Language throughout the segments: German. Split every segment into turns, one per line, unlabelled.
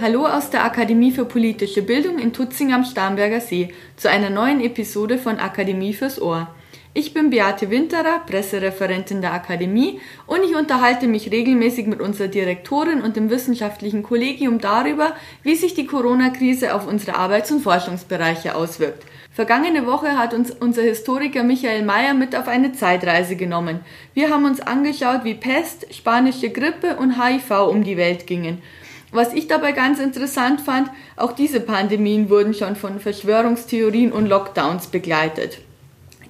Hallo aus der Akademie für politische Bildung in Tutzing am Starnberger See zu einer neuen Episode von Akademie fürs Ohr. Ich bin Beate Winterer, Pressereferentin der Akademie und ich unterhalte mich regelmäßig mit unserer Direktorin und dem wissenschaftlichen Kollegium darüber, wie sich die Corona-Krise auf unsere Arbeits- und Forschungsbereiche auswirkt. Vergangene Woche hat uns unser Historiker Michael Mayer mit auf eine Zeitreise genommen. Wir haben uns angeschaut, wie Pest, spanische Grippe und HIV um die Welt gingen was ich dabei ganz interessant fand, auch diese Pandemien wurden schon von Verschwörungstheorien und Lockdowns begleitet.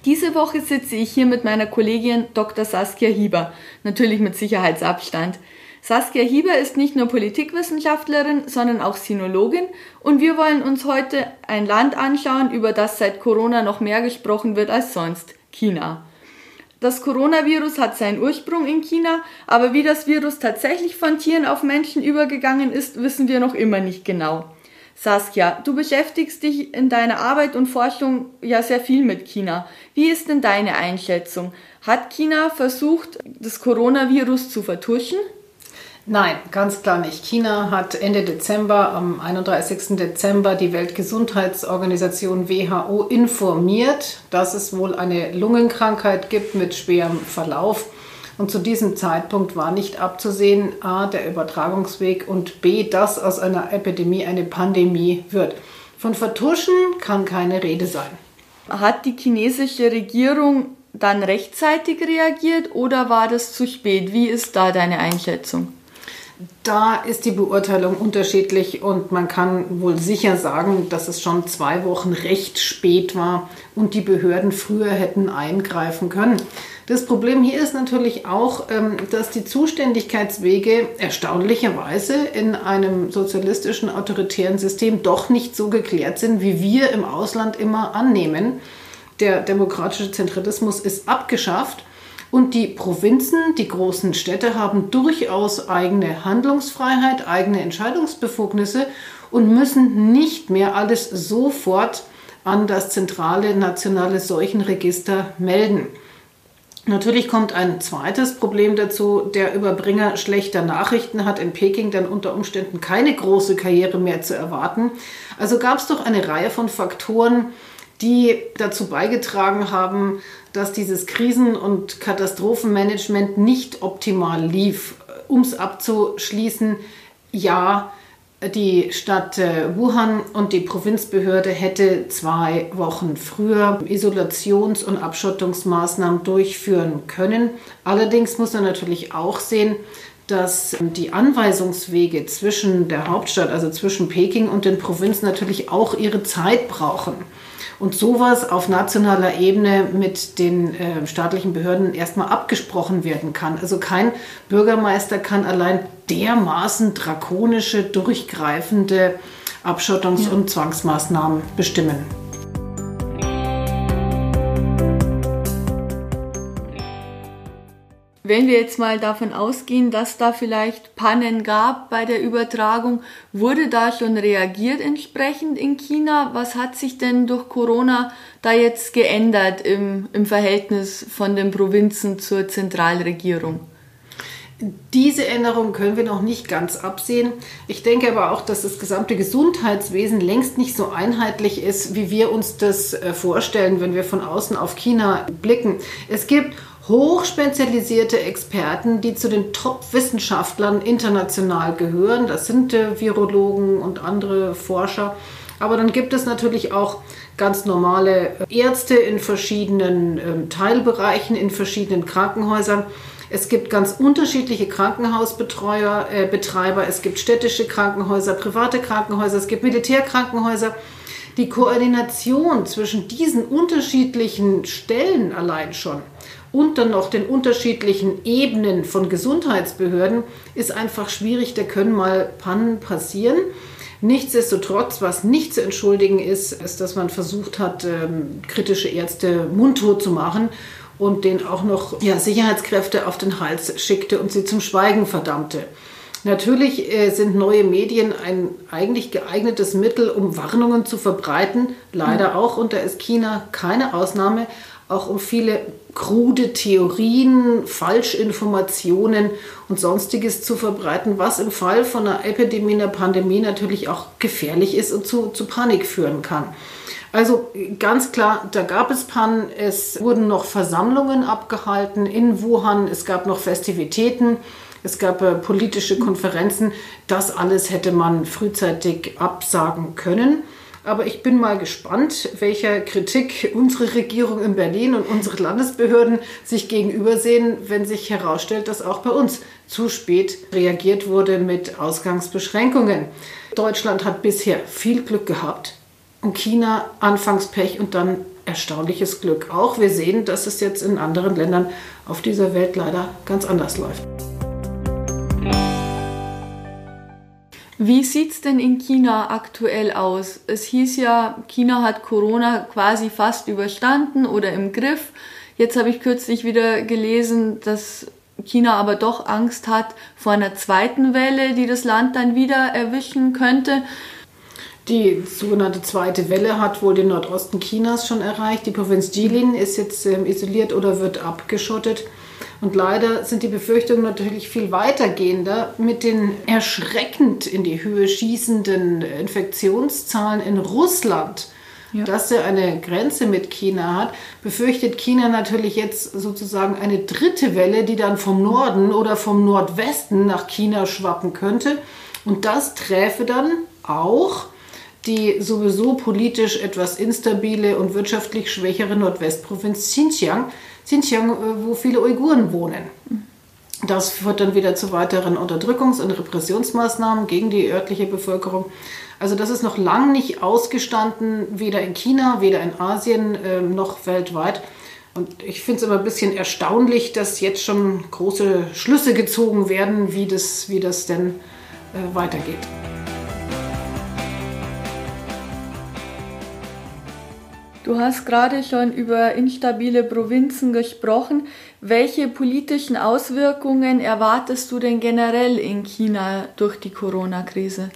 Diese Woche sitze ich hier mit meiner Kollegin Dr. Saskia Hieber, natürlich mit Sicherheitsabstand. Saskia Hieber ist nicht nur Politikwissenschaftlerin, sondern auch Sinologin und wir wollen uns heute ein Land anschauen, über das seit Corona noch mehr gesprochen wird als sonst, China. Das Coronavirus hat seinen Ursprung in China, aber wie das Virus tatsächlich von Tieren auf Menschen übergegangen ist, wissen wir noch immer nicht genau. Saskia, du beschäftigst dich in deiner Arbeit und Forschung ja sehr viel mit China. Wie ist denn deine Einschätzung? Hat China versucht, das Coronavirus zu vertuschen?
Nein, ganz klar nicht. China hat Ende Dezember, am 31. Dezember, die Weltgesundheitsorganisation WHO informiert, dass es wohl eine Lungenkrankheit gibt mit schwerem Verlauf. Und zu diesem Zeitpunkt war nicht abzusehen, a, der Übertragungsweg und b, dass aus einer Epidemie eine Pandemie wird. Von Vertuschen kann keine Rede sein.
Hat die chinesische Regierung dann rechtzeitig reagiert oder war das zu spät? Wie ist da deine Einschätzung?
Da ist die Beurteilung unterschiedlich und man kann wohl sicher sagen, dass es schon zwei Wochen recht spät war und die Behörden früher hätten eingreifen können. Das Problem hier ist natürlich auch, ähm, dass die Zuständigkeitswege erstaunlicherweise in einem sozialistischen autoritären System doch nicht so geklärt sind, wie wir im Ausland immer annehmen. Der demokratische Zentralismus ist abgeschafft und die Provinzen, die großen Städte haben durchaus eigene Handlungsfreiheit, eigene Entscheidungsbefugnisse und müssen nicht mehr alles sofort an das zentrale nationale Seuchenregister melden. Natürlich kommt ein zweites Problem dazu. Der Überbringer schlechter Nachrichten hat in Peking dann unter Umständen keine große Karriere mehr zu erwarten. Also gab es doch eine Reihe von Faktoren, die dazu beigetragen haben, dass dieses Krisen- und Katastrophenmanagement nicht optimal lief. Um es abzuschließen, ja, die Stadt äh, Wuhan und die Provinzbehörde hätte zwei Wochen früher Isolations- und Abschottungsmaßnahmen durchführen können. Allerdings muss man natürlich auch sehen, dass die Anweisungswege zwischen der Hauptstadt, also zwischen Peking und den Provinzen natürlich auch ihre Zeit brauchen und sowas auf nationaler Ebene mit den äh, staatlichen Behörden erstmal abgesprochen werden kann. Also kein Bürgermeister kann allein dermaßen drakonische, durchgreifende Abschottungs- ja. und Zwangsmaßnahmen bestimmen.
Wenn wir jetzt mal davon ausgehen, dass da vielleicht Pannen gab bei der Übertragung, wurde da schon reagiert entsprechend in China? Was hat sich denn durch Corona da jetzt geändert im, im Verhältnis von den Provinzen zur Zentralregierung?
Diese Änderung können wir noch nicht ganz absehen. Ich denke aber auch, dass das gesamte Gesundheitswesen längst nicht so einheitlich ist, wie wir uns das äh, vorstellen, wenn wir von außen auf China blicken. Es gibt hochspezialisierte Experten, die zu den Top-Wissenschaftlern international gehören. Das sind äh, Virologen und andere Forscher. Aber dann gibt es natürlich auch ganz normale Ärzte in verschiedenen äh, Teilbereichen, in verschiedenen Krankenhäusern. Es gibt ganz unterschiedliche Krankenhausbetreuer, äh, Betreiber. Es gibt städtische Krankenhäuser, private Krankenhäuser, es gibt Militärkrankenhäuser. Die Koordination zwischen diesen unterschiedlichen Stellen allein schon und dann noch den unterschiedlichen Ebenen von Gesundheitsbehörden ist einfach schwierig. Da können mal Pannen passieren. Nichtsdestotrotz, was nicht zu entschuldigen ist, ist, dass man versucht hat, ähm, kritische Ärzte mundtot zu machen und denen auch noch ja, Sicherheitskräfte auf den Hals schickte und sie zum Schweigen verdammte. Natürlich äh, sind neue Medien ein eigentlich geeignetes Mittel, um Warnungen zu verbreiten. Leider mhm. auch, und da ist China keine Ausnahme. Auch um viele krude Theorien, Falschinformationen und sonstiges zu verbreiten, was im Fall von einer Epidemie, einer Pandemie natürlich auch gefährlich ist und zu, zu Panik führen kann. Also ganz klar, da gab es Pannen, es wurden noch Versammlungen abgehalten in Wuhan, es gab noch Festivitäten, es gab äh, politische Konferenzen. Das alles hätte man frühzeitig absagen können. Aber ich bin mal gespannt, welcher Kritik unsere Regierung in Berlin und unsere Landesbehörden sich gegenübersehen, wenn sich herausstellt, dass auch bei uns zu spät reagiert wurde mit Ausgangsbeschränkungen. Deutschland hat bisher viel Glück gehabt und China anfangs Pech und dann erstaunliches Glück. Auch wir sehen, dass es jetzt in anderen Ländern auf dieser Welt leider ganz anders läuft.
Wie sieht es denn in China aktuell aus? Es hieß ja, China hat Corona quasi fast überstanden oder im Griff. Jetzt habe ich kürzlich wieder gelesen, dass China aber doch Angst hat vor einer zweiten Welle, die das Land dann wieder erwischen könnte.
Die sogenannte zweite Welle hat wohl den Nordosten Chinas schon erreicht. Die Provinz Jilin ist jetzt ähm, isoliert oder wird abgeschottet. Und leider sind die Befürchtungen natürlich viel weitergehender mit den erschreckend in die Höhe schießenden Infektionszahlen in Russland. Ja. dass er eine Grenze mit China hat, befürchtet China natürlich jetzt sozusagen eine dritte Welle, die dann vom Norden oder vom Nordwesten nach China schwappen könnte. Und das träfe dann auch die sowieso politisch etwas instabile und wirtschaftlich schwächere Nordwestprovinz Xinjiang, Xinjiang, äh, wo viele Uiguren wohnen. Das führt dann wieder zu weiteren Unterdrückungs- und Repressionsmaßnahmen gegen die örtliche Bevölkerung. Also das ist noch lang nicht ausgestanden, weder in China, weder in Asien äh, noch weltweit. Und ich finde es immer ein bisschen erstaunlich, dass jetzt schon große Schlüsse gezogen werden, wie das, wie das denn äh, weitergeht.
Du hast gerade schon über instabile Provinzen gesprochen. Welche politischen Auswirkungen erwartest du denn generell in China durch die Corona-Krise?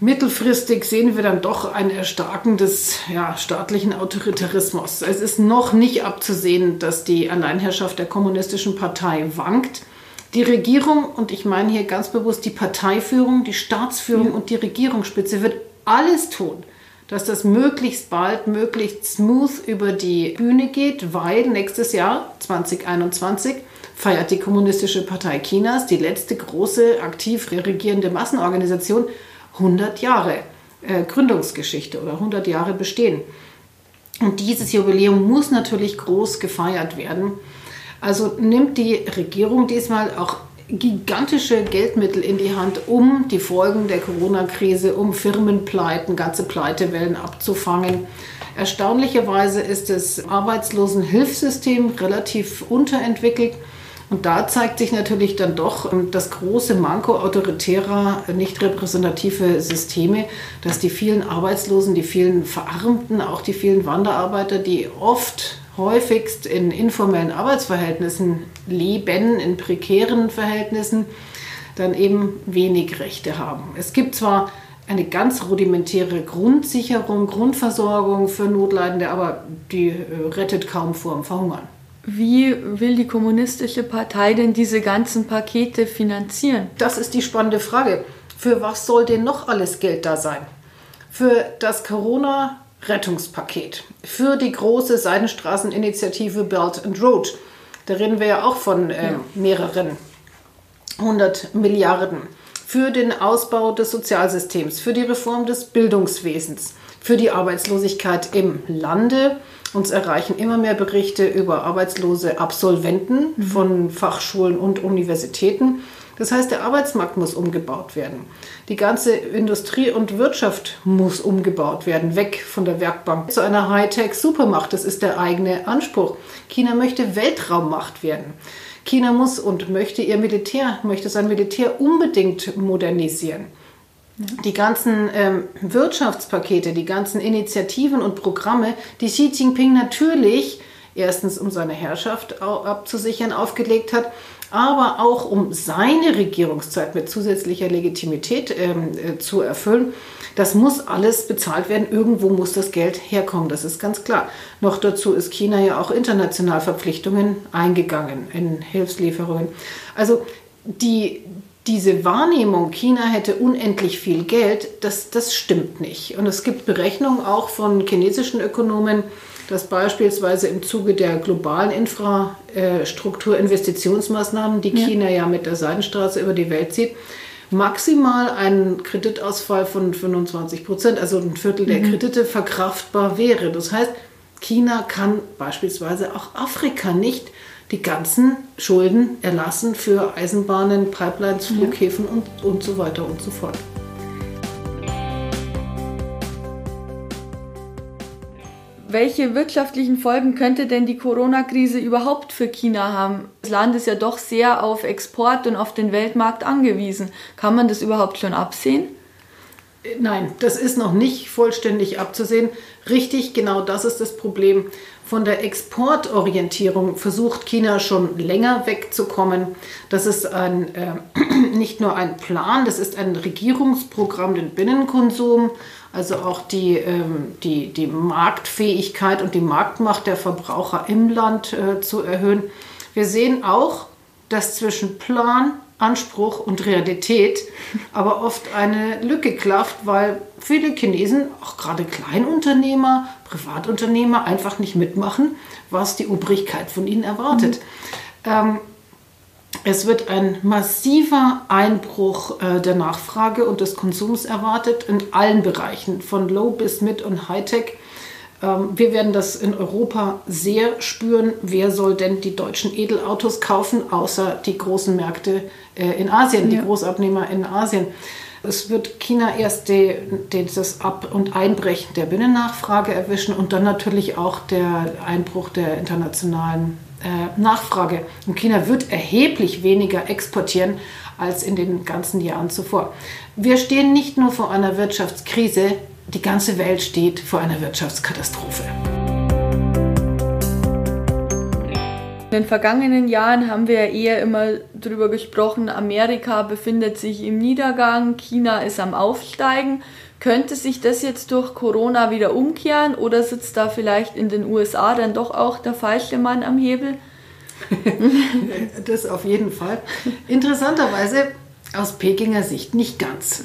Mittelfristig sehen wir dann doch ein Erstarken des ja, staatlichen Autoritarismus. Es ist noch nicht abzusehen, dass die Alleinherrschaft der kommunistischen Partei wankt. Die Regierung, und ich meine hier ganz bewusst die Parteiführung, die Staatsführung ja. und die Regierungsspitze, wird alles tun, dass das möglichst bald, möglichst smooth über die Bühne geht, weil nächstes Jahr, 2021, feiert die Kommunistische Partei Chinas, die letzte große aktiv regierende Massenorganisation, 100 Jahre äh, Gründungsgeschichte oder 100 Jahre Bestehen. Und dieses Jubiläum muss natürlich groß gefeiert werden. Also nimmt die Regierung diesmal auch gigantische Geldmittel in die Hand, um die Folgen der Corona-Krise, um Firmenpleiten, ganze Pleitewellen abzufangen. Erstaunlicherweise ist das Arbeitslosenhilfssystem relativ unterentwickelt. Und da zeigt sich natürlich dann doch das große Manko autoritärer, nicht repräsentative Systeme, dass die vielen Arbeitslosen, die vielen Verarmten, auch die vielen Wanderarbeiter, die oft häufigst in informellen Arbeitsverhältnissen leben, in prekären Verhältnissen, dann eben wenig Rechte haben. Es gibt zwar eine ganz rudimentäre Grundsicherung, Grundversorgung für Notleidende, aber die äh, rettet kaum vor dem Verhungern.
Wie will die Kommunistische Partei denn diese ganzen Pakete finanzieren?
Das ist die spannende Frage. Für was soll denn noch alles Geld da sein? Für das Corona Rettungspaket für die große Seidenstraßeninitiative Belt and Road. Da reden wir ja auch von äh, mehreren hundert Milliarden. Für den Ausbau des Sozialsystems, für die Reform des Bildungswesens, für die Arbeitslosigkeit im Lande. Uns erreichen immer mehr Berichte über arbeitslose Absolventen mhm. von Fachschulen und Universitäten. Das heißt, der Arbeitsmarkt muss umgebaut werden. Die ganze Industrie und Wirtschaft muss umgebaut werden, weg von der Werkbank zu einer Hightech-Supermacht. Das ist der eigene Anspruch. China möchte Weltraummacht werden. China muss und möchte ihr Militär, möchte sein Militär unbedingt modernisieren. Die ganzen ähm, Wirtschaftspakete, die ganzen Initiativen und Programme, die Xi Jinping natürlich erstens um seine Herrschaft abzusichern aufgelegt hat, aber auch um seine Regierungszeit mit zusätzlicher Legitimität ähm, äh, zu erfüllen. Das muss alles bezahlt werden. Irgendwo muss das Geld herkommen, das ist ganz klar. Noch dazu ist China ja auch international Verpflichtungen eingegangen in Hilfslieferungen. Also die, diese Wahrnehmung, China hätte unendlich viel Geld, das, das stimmt nicht. Und es gibt Berechnungen auch von chinesischen Ökonomen, dass beispielsweise im Zuge der globalen Infrastrukturinvestitionsmaßnahmen, die China ja mit der Seidenstraße über die Welt zieht, maximal ein Kreditausfall von 25 Prozent, also ein Viertel der mhm. Kredite, verkraftbar wäre. Das heißt, China kann beispielsweise auch Afrika nicht die ganzen Schulden erlassen für Eisenbahnen, Pipelines, Flughäfen und, und so weiter und so fort.
Welche wirtschaftlichen Folgen könnte denn die Corona-Krise überhaupt für China haben? Das Land ist ja doch sehr auf Export und auf den Weltmarkt angewiesen. Kann man das überhaupt schon absehen?
Nein, das ist noch nicht vollständig abzusehen. Richtig, genau das ist das Problem. Von der Exportorientierung versucht China schon länger wegzukommen. Das ist ein, äh, nicht nur ein Plan, das ist ein Regierungsprogramm, den Binnenkonsum, also auch die, ähm, die, die Marktfähigkeit und die Marktmacht der Verbraucher im Land äh, zu erhöhen. Wir sehen auch, dass zwischen Plan Anspruch und Realität aber oft eine Lücke klafft, weil viele Chinesen, auch gerade Kleinunternehmer, Privatunternehmer, einfach nicht mitmachen, was die Obrigkeit von ihnen erwartet. Mhm. Ähm, es wird ein massiver Einbruch äh, der Nachfrage und des Konsums erwartet in allen Bereichen, von Low bis Mid und Hightech. Ähm, wir werden das in Europa sehr spüren. Wer soll denn die deutschen Edelautos kaufen, außer die großen Märkte äh, in Asien, ja. die Großabnehmer in Asien? Es wird China erst die, die, das Ab- und Einbrechen der Binnennachfrage erwischen und dann natürlich auch der Einbruch der internationalen Nachfrage. Und China wird erheblich weniger exportieren als in den ganzen Jahren zuvor. Wir stehen nicht nur vor einer Wirtschaftskrise, die ganze Welt steht vor einer Wirtschaftskatastrophe.
In den vergangenen Jahren haben wir ja eher immer darüber gesprochen, Amerika befindet sich im Niedergang, China ist am Aufsteigen. Könnte sich das jetzt durch Corona wieder umkehren oder sitzt da vielleicht in den USA dann doch auch der falsche Mann am Hebel?
das auf jeden Fall. Interessanterweise aus Pekinger Sicht nicht ganz.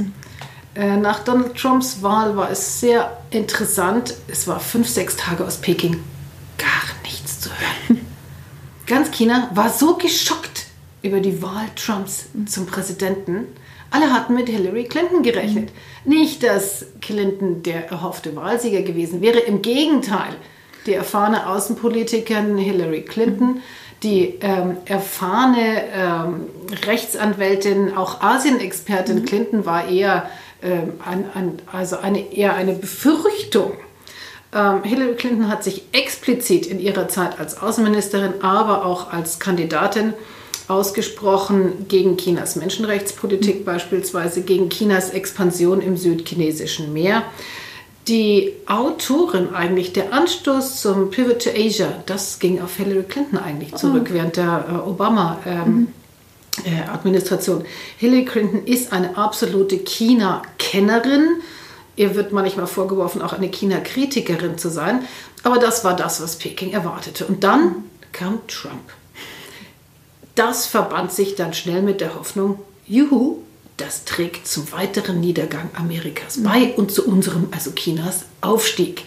Äh, nach Donald Trumps Wahl war es sehr interessant. Es war fünf, sechs Tage aus Peking gar nichts zu hören. Ganz China war so geschockt über die Wahl Trumps zum Präsidenten. Alle hatten mit Hillary Clinton gerechnet. Nicht, dass Clinton der erhoffte Wahlsieger gewesen wäre. Im Gegenteil, die erfahrene Außenpolitikerin Hillary Clinton, die ähm, erfahrene ähm, Rechtsanwältin, auch Asienexpertin mhm. Clinton war eher ähm, ein, ein, also eine, eher eine Befürchtung. Ähm, Hillary Clinton hat sich explizit in ihrer Zeit als Außenministerin, aber auch als Kandidatin ausgesprochen gegen Chinas Menschenrechtspolitik, beispielsweise gegen Chinas Expansion im südchinesischen Meer. Die Autorin eigentlich, der Anstoß zum Pivot to Asia, das ging auf Hillary Clinton eigentlich zurück oh. während der äh, Obama. Ähm, mhm äh, Administration. Hillary Clinton ist eine absolute China-Kennerin. Ihr wird manchmal vorgeworfen, auch eine China-Kritikerin zu sein. Aber das war das, was Peking erwartete. Und dann kam Trump. Das verband sich dann schnell mit der Hoffnung, juhu, das trägt zum weiteren Niedergang Amerikas bei und zu unserem, also Chinas, Aufstieg.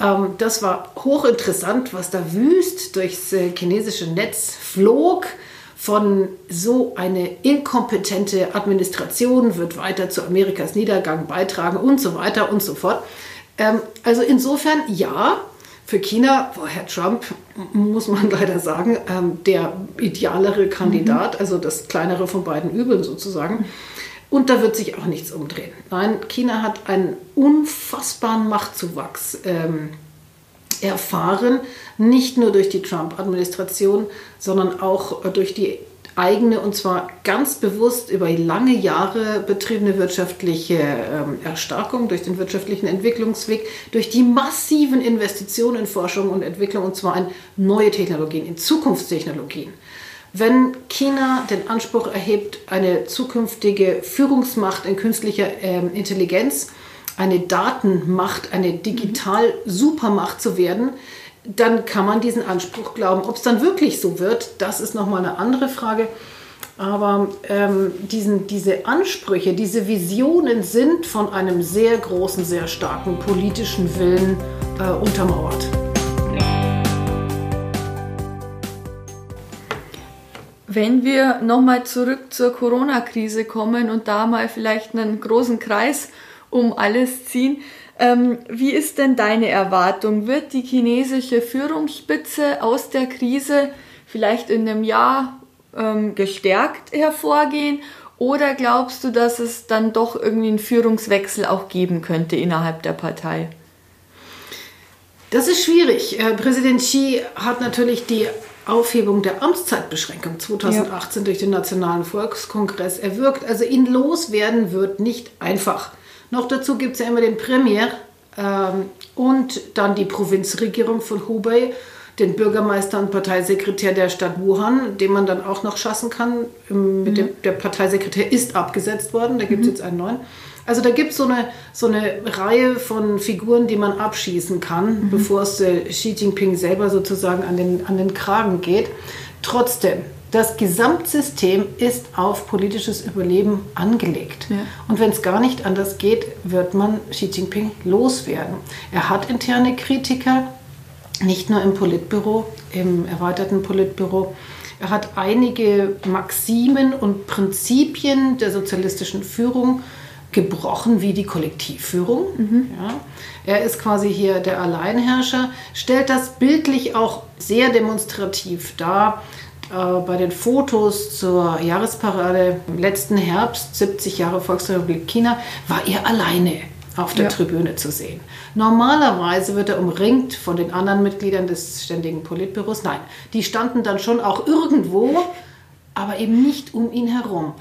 Ähm, das war hochinteressant, was da wüst durchs äh, chinesische Netz flog von so eine inkompetente Administration wird weiter zu Amerikas Niedergang beitragen und so weiter und so fort. Ähm, also insofern ja, für China war Herr Trump, muss man leider sagen, ähm, der idealere Kandidat, mhm. also das kleinere von beiden Übeln sozusagen. Und da wird sich auch nichts umdrehen. Nein, China hat einen unfassbaren Machtzuwachs ähm, erfahren, nicht nur durch die Trump-Administration, sondern auch durch die eigene und zwar ganz bewusst über lange Jahre betriebene wirtschaftliche ähm, Erstarkung durch den wirtschaftlichen Entwicklungsweg, durch die massiven Investitionen in Forschung und Entwicklung und zwar in neue Technologien, in Zukunftstechnologien. Wenn China den Anspruch erhebt, eine zukünftige Führungsmacht in künstlicher ähm, Intelligenz, eine Datenmacht, eine Digital-Supermacht zu werden, dann kann man diesen Anspruch glauben. Ob es dann wirklich so wird, das ist nochmal eine andere Frage. Aber ähm, diesen, diese Ansprüche, diese Visionen sind von einem sehr großen, sehr starken politischen Willen äh, untermauert.
Wenn wir nochmal zurück zur Corona-Krise kommen und da mal vielleicht einen großen Kreis um alles ziehen, ähm, wie ist denn deine Erwartung? Wird die chinesische Führungsspitze aus der Krise vielleicht in einem Jahr ähm, gestärkt hervorgehen? Oder glaubst du, dass es dann doch irgendwie einen Führungswechsel auch geben könnte innerhalb der Partei?
Das ist schwierig. Äh, Präsident Xi hat natürlich die Aufhebung der Amtszeitbeschränkung 2018 ja. durch den Nationalen Volkskongress erwirkt. Also ihn loswerden wird nicht einfach. Noch dazu gibt es ja immer den Premier ähm, und dann die Provinzregierung von Hubei, den Bürgermeister und Parteisekretär der Stadt Wuhan, den man dann auch noch schassen kann. Mit mhm. dem, der Parteisekretär ist abgesetzt worden, da gibt es mhm. jetzt einen neuen. Also da gibt so es eine, so eine Reihe von Figuren, die man abschießen kann, mhm. bevor es äh, Xi Jinping selber sozusagen an den, an den Kragen geht. Trotzdem, das Gesamtsystem ist auf politisches Überleben angelegt. Ja. Und wenn es gar nicht anders geht, wird man Xi Jinping loswerden. Er hat interne Kritiker, nicht nur im Politbüro, im erweiterten Politbüro. Er hat einige Maximen und Prinzipien der sozialistischen Führung gebrochen, wie die Kollektivführung. Mhm. Ja. Er ist quasi hier der Alleinherrscher, stellt das bildlich auch sehr demonstrativ dar bei den Fotos zur Jahresparade im letzten Herbst, 70 Jahre Volksrepublik China, war er alleine auf der ja. Tribüne zu sehen. Normalerweise wird er umringt von den anderen Mitgliedern des ständigen Politbüros. Nein, die standen dann schon auch irgendwo, aber eben nicht um ihn herum.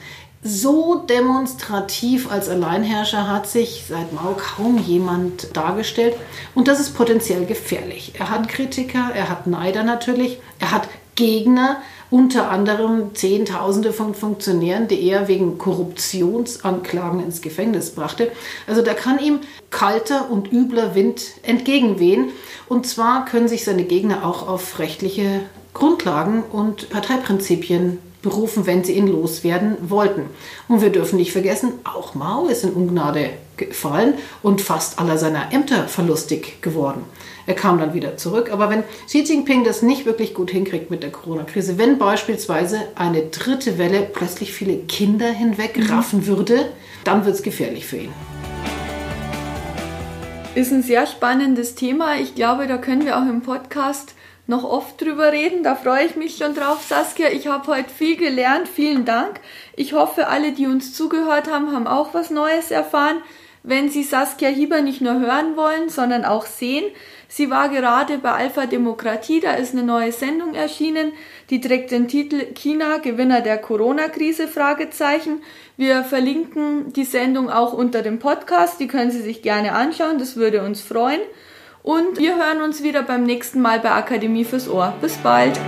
So demonstrativ als Alleinherrscher hat sich seit Mao kaum jemand dargestellt und das ist potenziell gefährlich. Er hat Kritiker, er hat Neider natürlich, er hat Gegner, unter anderem Zehntausende von Funktionären, die er wegen Korruptionsanklagen ins Gefängnis brachte. Also da kann ihm kalter und übler Wind entgegenwehen. Und zwar können sich seine Gegner auch auf rechtliche Grundlagen und Parteiprinzipien berufen, wenn sie ihn loswerden wollten. Und wir dürfen nicht vergessen, auch Mao ist in Ungnade gefallen und fast aller seiner Ämter verlustig geworden. Er kam dann wieder zurück. Aber wenn Xi Jinping das nicht wirklich gut hinkriegt mit der Corona-Krise, wenn beispielsweise eine dritte Welle plötzlich viele Kinder hinwegraffen mhm. würde, dann wird es gefährlich für ihn.
Ist ein sehr spannendes Thema. Ich glaube, da können wir auch im Podcast noch oft drüber reden. Da freue ich mich schon drauf, Saskia. Ich habe heute viel gelernt. Vielen Dank. Ich hoffe, alle, die uns zugehört haben, haben auch was Neues erfahren. Wenn Sie Saskia Hieber nicht nur hören wollen, sondern auch sehen, sie war gerade bei Alpha Demokratie, da ist eine neue Sendung erschienen, die trägt den Titel China Gewinner der Corona-Krise. Wir verlinken die Sendung auch unter dem Podcast, die können Sie sich gerne anschauen, das würde uns freuen. Und wir hören uns wieder beim nächsten Mal bei Akademie fürs Ohr. Bis bald!